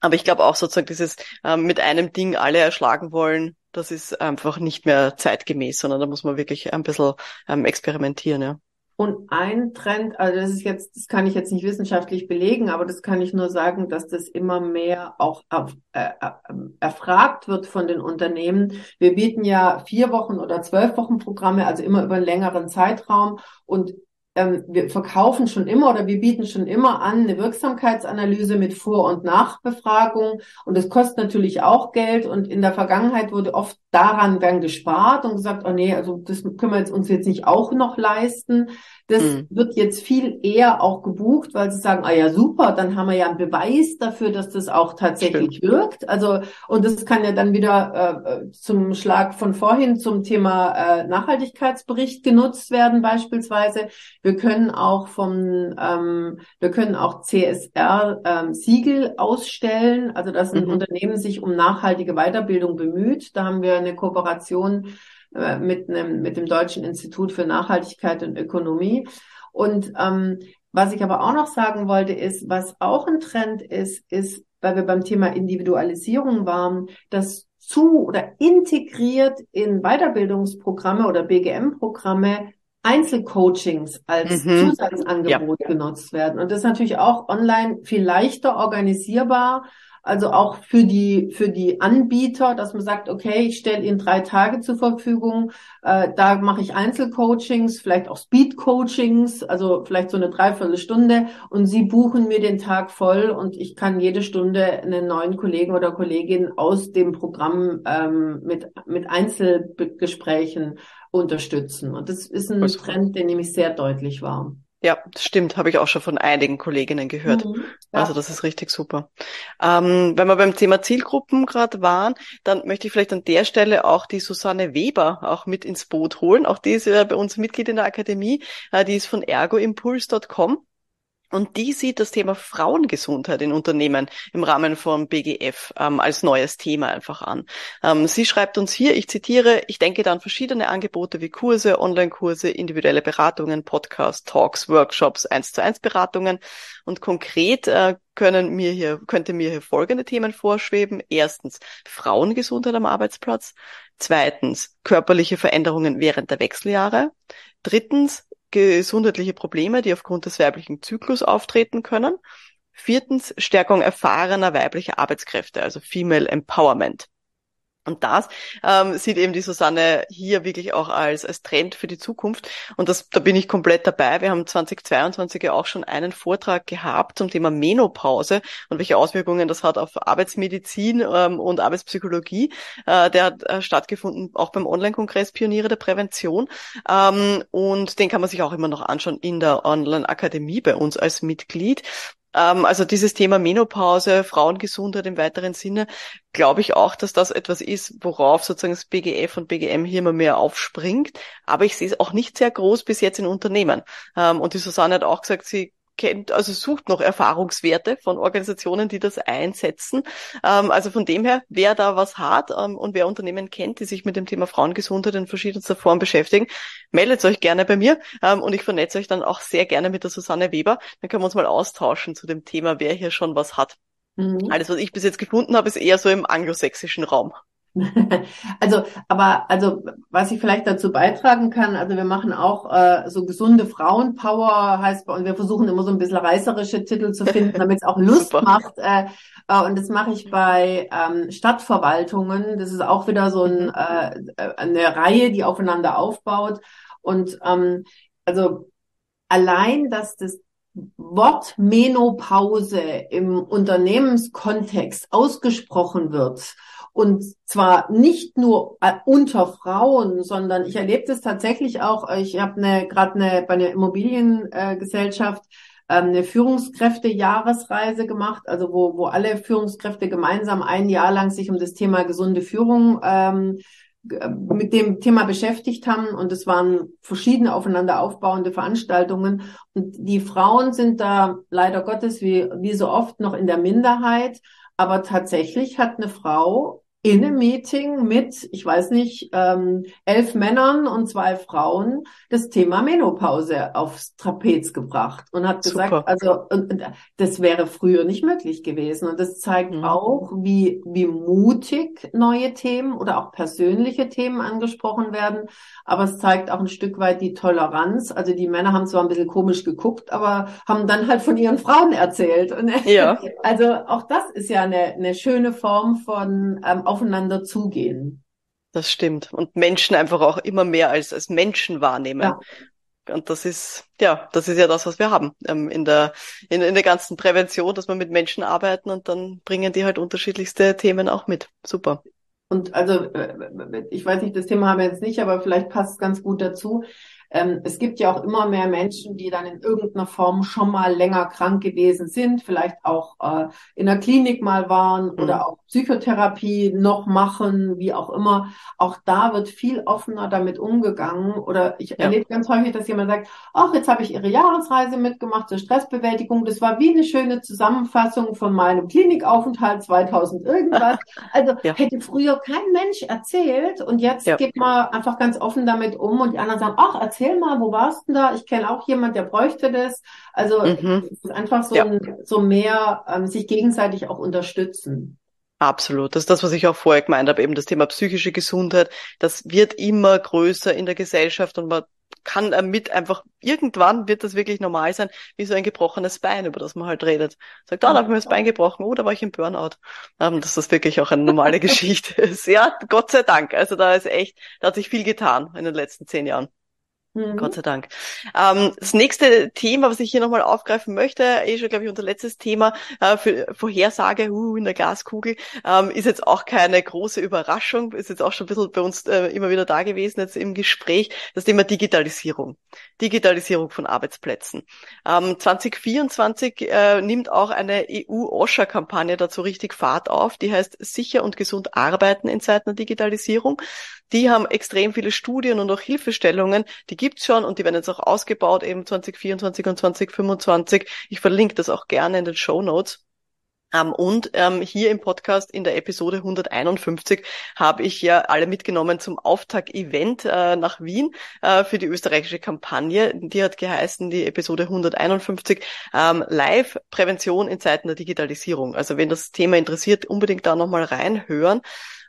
Aber ich glaube auch sozusagen dieses ähm, mit einem Ding alle erschlagen wollen, Das ist einfach nicht mehr zeitgemäß, sondern da muss man wirklich ein bisschen ähm, experimentieren, ja. Und ein Trend, also das ist jetzt, das kann ich jetzt nicht wissenschaftlich belegen, aber das kann ich nur sagen, dass das immer mehr auch äh, äh, erfragt wird von den Unternehmen. Wir bieten ja vier Wochen oder zwölf Wochen Programme, also immer über einen längeren Zeitraum. Und ähm, wir verkaufen schon immer oder wir bieten schon immer an eine Wirksamkeitsanalyse mit Vor- und Nachbefragung. Und das kostet natürlich auch Geld. Und in der Vergangenheit wurde oft daran dann gespart und gesagt, oh nee, also das können wir jetzt uns jetzt nicht auch noch leisten. Das mhm. wird jetzt viel eher auch gebucht, weil sie sagen, ah ja, super, dann haben wir ja einen Beweis dafür, dass das auch tatsächlich Stimmt. wirkt. Also, und das kann ja dann wieder äh, zum Schlag von vorhin zum Thema äh, Nachhaltigkeitsbericht genutzt werden, beispielsweise. Wir können auch vom, ähm, wir können auch CSR ähm, Siegel ausstellen, also dass ein mhm. Unternehmen sich um nachhaltige Weiterbildung bemüht. Da haben wir eine Kooperation äh, mit, einem, mit dem Deutschen Institut für Nachhaltigkeit und Ökonomie. Und ähm, was ich aber auch noch sagen wollte, ist, was auch ein Trend ist, ist, weil wir beim Thema Individualisierung waren, dass zu oder integriert in Weiterbildungsprogramme oder BGM-Programme Einzelcoachings als mhm. Zusatzangebot ja. genutzt werden. Und das ist natürlich auch online viel leichter organisierbar also auch für die, für die Anbieter, dass man sagt, okay, ich stelle Ihnen drei Tage zur Verfügung, äh, da mache ich Einzelcoachings, vielleicht auch Speedcoachings, also vielleicht so eine Dreiviertelstunde und Sie buchen mir den Tag voll und ich kann jede Stunde einen neuen Kollegen oder Kollegin aus dem Programm ähm, mit, mit Einzelgesprächen unterstützen. Und das ist ein Trend, der nämlich sehr deutlich war. Ja, stimmt, habe ich auch schon von einigen Kolleginnen gehört. Mhm, ja. Also das ist richtig super. Ähm, wenn wir beim Thema Zielgruppen gerade waren, dann möchte ich vielleicht an der Stelle auch die Susanne Weber auch mit ins Boot holen. Auch die ist ja bei uns Mitglied in der Akademie. Äh, die ist von ergoimpuls.com. Und die sieht das Thema Frauengesundheit in Unternehmen im Rahmen von BGF ähm, als neues Thema einfach an. Ähm, sie schreibt uns hier, ich zitiere, ich denke dann verschiedene Angebote wie Kurse, Online-Kurse, individuelle Beratungen, Podcasts, Talks, Workshops, eins zu eins Beratungen. Und konkret äh, können mir hier, könnte mir hier folgende Themen vorschweben. Erstens, Frauengesundheit am Arbeitsplatz. Zweitens, körperliche Veränderungen während der Wechseljahre. Drittens, gesundheitliche Probleme, die aufgrund des weiblichen Zyklus auftreten können. Viertens, Stärkung erfahrener weiblicher Arbeitskräfte, also Female Empowerment. Und das ähm, sieht eben die Susanne hier wirklich auch als, als Trend für die Zukunft. Und das, da bin ich komplett dabei. Wir haben 2022 ja auch schon einen Vortrag gehabt zum Thema Menopause und welche Auswirkungen das hat auf Arbeitsmedizin ähm, und Arbeitspsychologie. Äh, der hat äh, stattgefunden auch beim Online-Kongress Pioniere der Prävention. Ähm, und den kann man sich auch immer noch anschauen in der Online-Akademie bei uns als Mitglied. Ähm, also dieses Thema Menopause, Frauengesundheit im weiteren Sinne, glaube ich auch, dass das etwas ist, worauf sozusagen das BGF und BGM hier immer mehr aufspringt. Aber ich sehe es auch nicht sehr groß bis jetzt in Unternehmen. Ähm, und die Susanne hat auch gesagt, sie kennt, also sucht noch Erfahrungswerte von Organisationen, die das einsetzen. Ähm, also von dem her, wer da was hat ähm, und wer Unternehmen kennt, die sich mit dem Thema Frauengesundheit in verschiedenster Form beschäftigen, meldet euch gerne bei mir ähm, und ich vernetze euch dann auch sehr gerne mit der Susanne Weber. Dann können wir uns mal austauschen zu dem Thema, wer hier schon was hat. Mhm. Alles, was ich bis jetzt gefunden habe, ist eher so im anglosächsischen Raum. Also, aber also was ich vielleicht dazu beitragen kann, also wir machen auch äh, so gesunde Frauenpower, heißt bei uns, wir versuchen immer so ein bisschen reißerische Titel zu finden, damit es auch Lust macht. Äh, äh, und das mache ich bei ähm, Stadtverwaltungen. Das ist auch wieder so ein, mhm. äh, eine Reihe, die aufeinander aufbaut. Und ähm, also allein, dass das Wort Menopause im Unternehmenskontext ausgesprochen wird und zwar nicht nur äh, unter Frauen, sondern ich erlebe das tatsächlich auch. Ich habe eine gerade eine bei einer Immobiliengesellschaft äh, eine Führungskräfte-Jahresreise gemacht, also wo, wo alle Führungskräfte gemeinsam ein Jahr lang sich um das Thema gesunde Führung ähm, mit dem Thema beschäftigt haben. Und es waren verschiedene aufeinander aufbauende Veranstaltungen. Und die Frauen sind da leider Gottes wie, wie so oft noch in der Minderheit, aber tatsächlich hat eine Frau in einem Meeting mit, ich weiß nicht, ähm, elf Männern und zwei Frauen das Thema Menopause aufs Trapez gebracht und hat gesagt, Super. also und, und das wäre früher nicht möglich gewesen. Und das zeigt mhm. auch, wie, wie mutig neue Themen oder auch persönliche Themen angesprochen werden. Aber es zeigt auch ein Stück weit die Toleranz. Also die Männer haben zwar ein bisschen komisch geguckt, aber haben dann halt von ihren Frauen erzählt. Und ja. also auch das ist ja eine, eine schöne Form von ähm, aufeinander zugehen. Das stimmt. Und Menschen einfach auch immer mehr als, als Menschen wahrnehmen. Ja. Und das ist, ja, das ist ja das, was wir haben ähm, in der, in, in der ganzen Prävention, dass wir mit Menschen arbeiten und dann bringen die halt unterschiedlichste Themen auch mit. Super. Und also, äh, ich weiß nicht, das Thema haben wir jetzt nicht, aber vielleicht passt es ganz gut dazu. Ähm, es gibt ja auch immer mehr Menschen, die dann in irgendeiner Form schon mal länger krank gewesen sind, vielleicht auch äh, in der Klinik mal waren mhm. oder auch Psychotherapie noch machen, wie auch immer. Auch da wird viel offener damit umgegangen. Oder ich ja. erlebe ganz häufig, dass jemand sagt, ach, jetzt habe ich Ihre Jahresreise mitgemacht zur Stressbewältigung. Das war wie eine schöne Zusammenfassung von meinem Klinikaufenthalt 2000 irgendwas. Also ja. hätte früher kein Mensch erzählt und jetzt ja. geht man einfach ganz offen damit um und die anderen sagen, ach, erzähl erzähl mal, wo warst du da? Ich kenne auch jemand, der bräuchte das. Also mhm. es ist einfach so, ja. ein, so mehr ähm, sich gegenseitig auch unterstützen. Absolut. Das ist das, was ich auch vorher gemeint habe, eben das Thema psychische Gesundheit. Das wird immer größer in der Gesellschaft und man kann damit einfach, irgendwann wird das wirklich normal sein, wie so ein gebrochenes Bein, über das man halt redet. Sagt, ah, da habe ich mir das Bein gebrochen, oh, da war ich im Burnout. Ähm, dass das wirklich auch eine normale Geschichte ist. Ja, Gott sei Dank. Also da ist echt, da hat sich viel getan in den letzten zehn Jahren. Mhm. Gott sei Dank. Ähm, das nächste Thema, was ich hier nochmal aufgreifen möchte, eh schon, glaube ich, unser letztes Thema äh, für Vorhersage uh, in der Glaskugel, ähm, ist jetzt auch keine große Überraschung, ist jetzt auch schon ein bisschen bei uns äh, immer wieder da gewesen, jetzt im Gespräch, das Thema Digitalisierung. Digitalisierung von Arbeitsplätzen. Ähm, 2024 äh, nimmt auch eine EU-OSHA-Kampagne dazu richtig Fahrt auf, die heißt Sicher und gesund arbeiten in Zeiten der Digitalisierung. Die haben extrem viele Studien und auch Hilfestellungen, die gibt's schon und die werden jetzt auch ausgebaut, eben 2024 und 2025. Ich verlinke das auch gerne in den Show Notes. Um, ähm, und ähm, hier im Podcast in der Episode 151 habe ich ja alle mitgenommen zum Auftakt-Event äh, nach Wien äh, für die österreichische Kampagne. Die hat geheißen, die Episode 151, ähm, Live-Prävention in Zeiten der Digitalisierung. Also wenn das Thema interessiert, unbedingt da nochmal reinhören.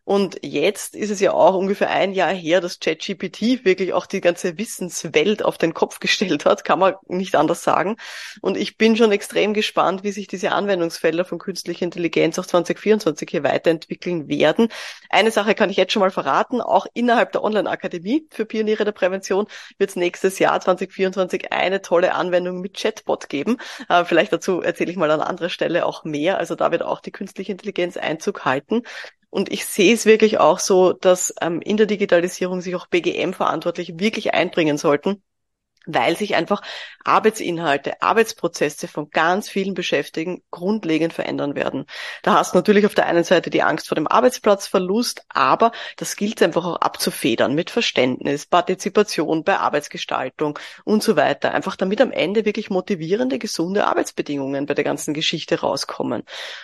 Und jetzt ist es ja auch ungefähr ein Jahr her, dass ChatGPT wirklich auch die ganze Wissenswelt auf den Kopf gestellt hat, kann man nicht anders sagen. Und ich bin schon extrem gespannt, wie sich diese Anwendungsfelder von künstlicher Intelligenz auch 2024 hier weiterentwickeln werden. Eine Sache kann ich jetzt schon mal verraten, auch innerhalb der Online-Akademie für Pioniere der Prävention wird es nächstes Jahr 2024 eine tolle Anwendung mit Chatbot geben. Äh, vielleicht dazu erzähle ich mal an anderer Stelle auch mehr. Also da wird auch die künstliche Intelligenz Einzug halten. Und ich sehe es wirklich auch so, dass ähm, in der Digitalisierung sich auch BGM-Verantwortliche wirklich einbringen sollten weil sich einfach Arbeitsinhalte, Arbeitsprozesse von ganz vielen Beschäftigten grundlegend verändern werden. Da hast du natürlich auf der einen Seite die Angst vor dem Arbeitsplatzverlust, aber das gilt einfach auch abzufedern mit Verständnis, Partizipation bei Arbeitsgestaltung und so weiter. Einfach damit am Ende wirklich motivierende, gesunde Arbeitsbedingungen bei der ganzen Geschichte rauskommen.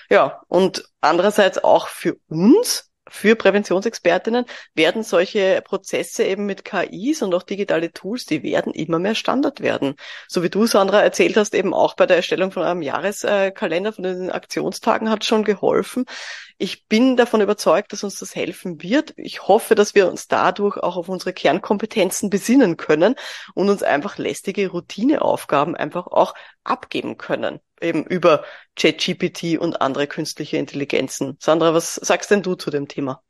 Ja, und andererseits auch für uns für Präventionsexpertinnen werden solche Prozesse eben mit KIs und auch digitale Tools, die werden immer mehr Standard werden. So wie du, Sandra, erzählt hast, eben auch bei der Erstellung von einem Jahreskalender, von den Aktionstagen hat schon geholfen. Ich bin davon überzeugt, dass uns das helfen wird. Ich hoffe, dass wir uns dadurch auch auf unsere Kernkompetenzen besinnen können und uns einfach lästige Routineaufgaben einfach auch abgeben können. Eben über ChatGPT und andere künstliche Intelligenzen. Sandra, was sagst denn du zu dem Thema?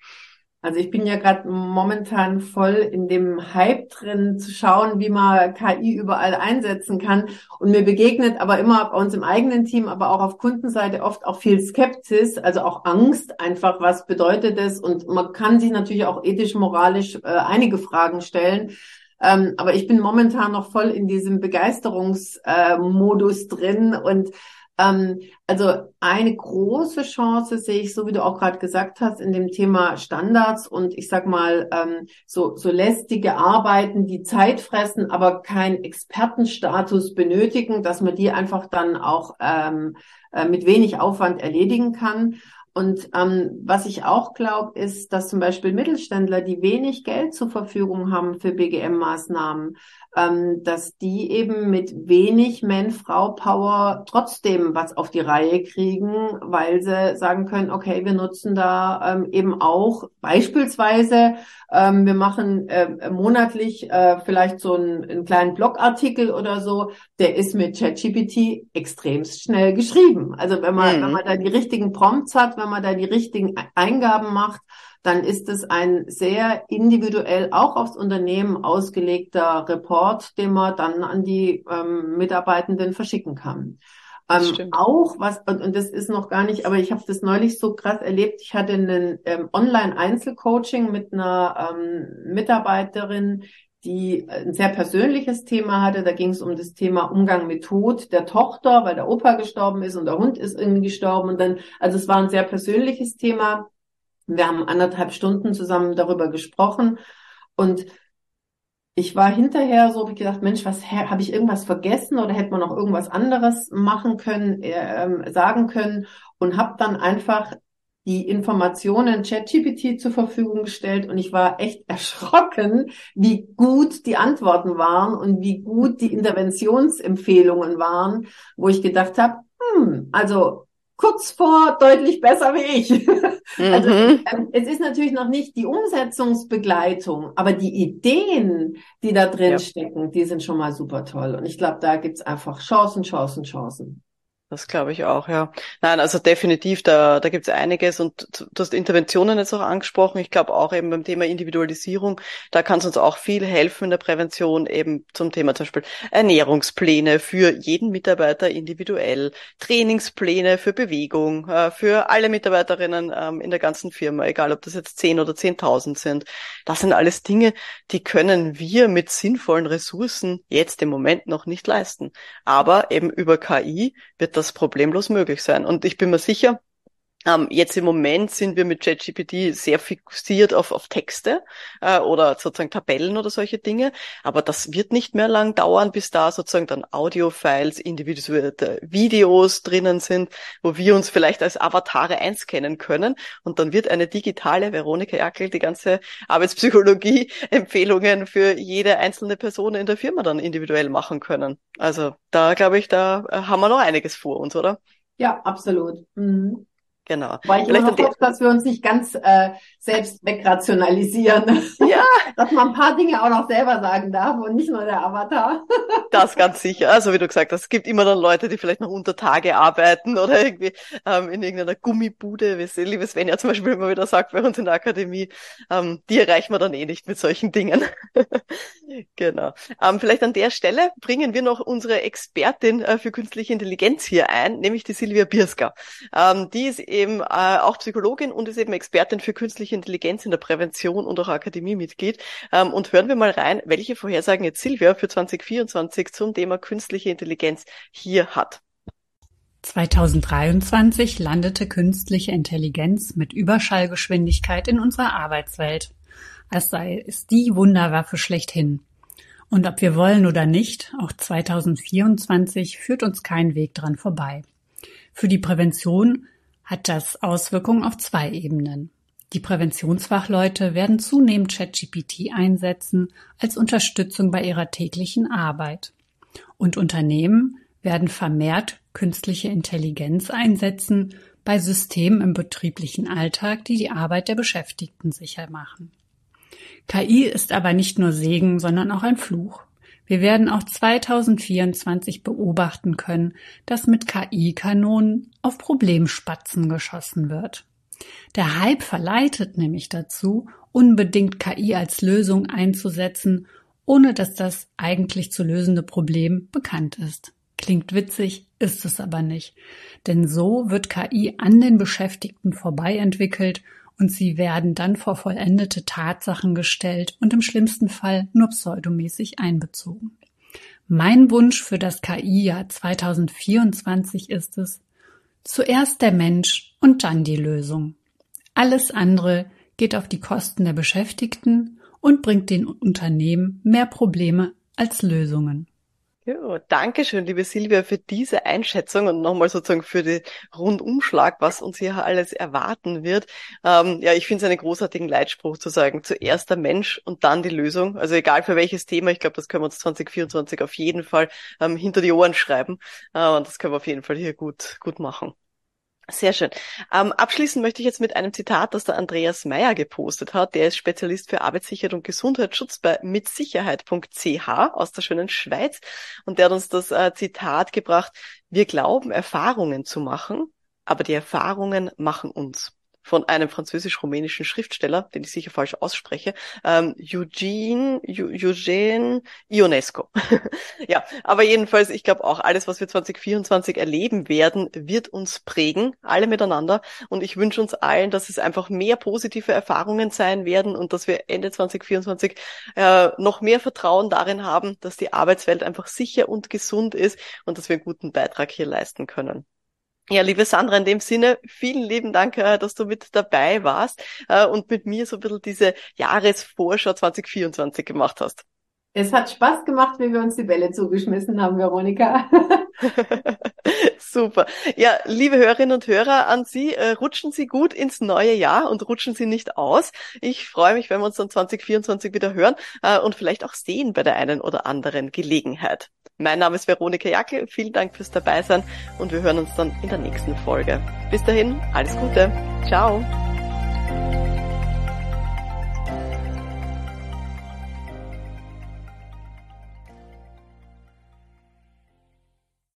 Also ich bin ja gerade momentan voll in dem Hype drin, zu schauen, wie man KI überall einsetzen kann. Und mir begegnet aber immer bei uns im eigenen Team, aber auch auf Kundenseite oft auch viel Skepsis, also auch Angst einfach, was bedeutet es? Und man kann sich natürlich auch ethisch, moralisch äh, einige Fragen stellen. Ähm, aber ich bin momentan noch voll in diesem Begeisterungsmodus äh, drin und ähm, also eine große Chance sehe ich, so wie du auch gerade gesagt hast, in dem Thema Standards und ich sag mal ähm, so, so lästige Arbeiten, die Zeit fressen, aber keinen Expertenstatus benötigen, dass man die einfach dann auch ähm, äh, mit wenig Aufwand erledigen kann. Und ähm, was ich auch glaube, ist, dass zum Beispiel Mittelständler, die wenig Geld zur Verfügung haben für BGM-Maßnahmen, ähm, dass die eben mit wenig Man-Frau-Power trotzdem was auf die Reihe kriegen, weil sie sagen können, okay, wir nutzen da ähm, eben auch beispielsweise, ähm, wir machen äh, monatlich äh, vielleicht so einen, einen kleinen Blogartikel oder so, der ist mit ChatGPT extremst schnell geschrieben. Also wenn man, mhm. wenn man da die richtigen Prompts hat, wenn man da die richtigen Eingaben macht, dann ist es ein sehr individuell auch aufs Unternehmen ausgelegter Report, den man dann an die ähm, Mitarbeitenden verschicken kann. Ähm, auch was, und, und, das ist noch gar nicht, aber ich habe das neulich so krass erlebt. Ich hatte einen ähm, Online-Einzelcoaching mit einer ähm, Mitarbeiterin, die ein sehr persönliches Thema hatte. Da ging es um das Thema Umgang mit Tod der Tochter, weil der Opa gestorben ist und der Hund ist irgendwie gestorben. Und dann, also es war ein sehr persönliches Thema. Wir haben anderthalb Stunden zusammen darüber gesprochen und ich war hinterher so, wie gedacht, Mensch, was habe ich irgendwas vergessen oder hätte man noch irgendwas anderes machen können, äh, sagen können? Und habe dann einfach die Informationen ChatGPT zur Verfügung gestellt und ich war echt erschrocken, wie gut die Antworten waren und wie gut die Interventionsempfehlungen waren, wo ich gedacht habe, hm, also kurz vor deutlich besser wie ich. Also mhm. ähm, es ist natürlich noch nicht die Umsetzungsbegleitung, aber die Ideen, die da drin ja. stecken, die sind schon mal super toll. Und ich glaube, da gibt's einfach Chancen, Chancen, Chancen. Das glaube ich auch, ja. Nein, also definitiv, da, da gibt es einiges und du hast Interventionen jetzt auch angesprochen. Ich glaube auch eben beim Thema Individualisierung, da kann es uns auch viel helfen in der Prävention, eben zum Thema zum Beispiel Ernährungspläne für jeden Mitarbeiter individuell, Trainingspläne für Bewegung, äh, für alle Mitarbeiterinnen ähm, in der ganzen Firma, egal ob das jetzt zehn oder zehntausend sind. Das sind alles Dinge, die können wir mit sinnvollen Ressourcen jetzt im Moment noch nicht leisten. Aber eben über KI wird das problemlos möglich sein. Und ich bin mir sicher, ähm, jetzt im Moment sind wir mit ChatGPT sehr fixiert auf, auf Texte äh, oder sozusagen Tabellen oder solche Dinge. Aber das wird nicht mehr lang dauern, bis da sozusagen dann Audio-Files, individuelle Videos drinnen sind, wo wir uns vielleicht als Avatare einscannen können. Und dann wird eine digitale Veronika Jackel die ganze Arbeitspsychologie-Empfehlungen für jede einzelne Person in der Firma dann individuell machen können. Also da glaube ich, da äh, haben wir noch einiges vor uns, oder? Ja, absolut. Mhm. Genau. Weil ich Vielleicht immer noch hoffe, dass wir uns nicht ganz äh, selbst wegrationalisieren. Ja. dass man ein paar Dinge auch noch selber sagen darf und nicht nur der Avatar. das ganz sicher. Also wie du gesagt hast, es gibt immer dann Leute, die vielleicht noch unter Tage arbeiten oder irgendwie ähm, in irgendeiner Gummibude, wie liebe Svenja zum Beispiel immer wieder sagt bei uns in der Akademie, ähm, die erreichen wir dann eh nicht mit solchen Dingen. genau. Ähm, vielleicht an der Stelle bringen wir noch unsere Expertin äh, für künstliche Intelligenz hier ein, nämlich die Silvia Bierska. Ähm, die ist eben äh, auch Psychologin und ist eben Expertin für künstliche Intelligenz in der Prävention und auch Akademiemitglied. Ähm, und hören wir mal rein, welche Vorhersagen jetzt Silvia für 2024 zum Thema künstliche Intelligenz hier hat. 2023 landete künstliche Intelligenz mit Überschallgeschwindigkeit in unserer Arbeitswelt. Als sei es die Wunderwaffe schlechthin. Und ob wir wollen oder nicht, auch 2024 führt uns kein Weg dran vorbei. Für die Prävention hat das Auswirkungen auf zwei Ebenen. Die Präventionsfachleute werden zunehmend ChatGPT einsetzen als Unterstützung bei ihrer täglichen Arbeit. Und Unternehmen werden vermehrt künstliche Intelligenz einsetzen bei Systemen im betrieblichen Alltag, die die Arbeit der Beschäftigten sicher machen. KI ist aber nicht nur Segen, sondern auch ein Fluch. Wir werden auch 2024 beobachten können, dass mit KI-Kanonen auf Problemspatzen geschossen wird. Der Hype verleitet nämlich dazu, unbedingt KI als Lösung einzusetzen, ohne dass das eigentlich zu lösende Problem bekannt ist. Klingt witzig, ist es aber nicht. Denn so wird KI an den Beschäftigten vorbei entwickelt und sie werden dann vor vollendete Tatsachen gestellt und im schlimmsten Fall nur pseudomäßig einbezogen. Mein Wunsch für das KI-Jahr 2024 ist es, zuerst der Mensch und dann die Lösung. Alles andere geht auf die Kosten der Beschäftigten und bringt den Unternehmen mehr Probleme als Lösungen. Ja, danke schön, liebe Silvia, für diese Einschätzung und nochmal sozusagen für den Rundumschlag, was uns hier alles erwarten wird. Ähm, ja, ich finde es einen großartigen Leitspruch zu sagen, zuerst der Mensch und dann die Lösung. Also egal für welches Thema, ich glaube, das können wir uns 2024 auf jeden Fall ähm, hinter die Ohren schreiben. Äh, und das können wir auf jeden Fall hier gut, gut machen. Sehr schön. Ähm, abschließen möchte ich jetzt mit einem Zitat, das der Andreas Meyer gepostet hat. Der ist Spezialist für Arbeitssicherheit und Gesundheitsschutz bei mitsicherheit.ch aus der schönen Schweiz. Und der hat uns das äh, Zitat gebracht, wir glauben Erfahrungen zu machen, aber die Erfahrungen machen uns von einem französisch-rumänischen Schriftsteller, den ich sicher falsch ausspreche, ähm, Eugene, Eugene Ionesco. ja, aber jedenfalls, ich glaube auch, alles, was wir 2024 erleben werden, wird uns prägen, alle miteinander. Und ich wünsche uns allen, dass es einfach mehr positive Erfahrungen sein werden und dass wir Ende 2024 äh, noch mehr Vertrauen darin haben, dass die Arbeitswelt einfach sicher und gesund ist und dass wir einen guten Beitrag hier leisten können. Ja, liebe Sandra, in dem Sinne, vielen lieben Dank, äh, dass du mit dabei warst äh, und mit mir so ein bisschen diese Jahresvorschau 2024 gemacht hast. Es hat Spaß gemacht, wie wir uns die Bälle zugeschmissen haben, Veronika. Super. Ja, liebe Hörerinnen und Hörer, an Sie, äh, rutschen Sie gut ins neue Jahr und rutschen Sie nicht aus. Ich freue mich, wenn wir uns dann 2024 wieder hören äh, und vielleicht auch sehen bei der einen oder anderen Gelegenheit. Mein Name ist Veronika Jackel. Vielen Dank fürs Dabeisein und wir hören uns dann in der nächsten Folge. Bis dahin, alles Gute. Ciao.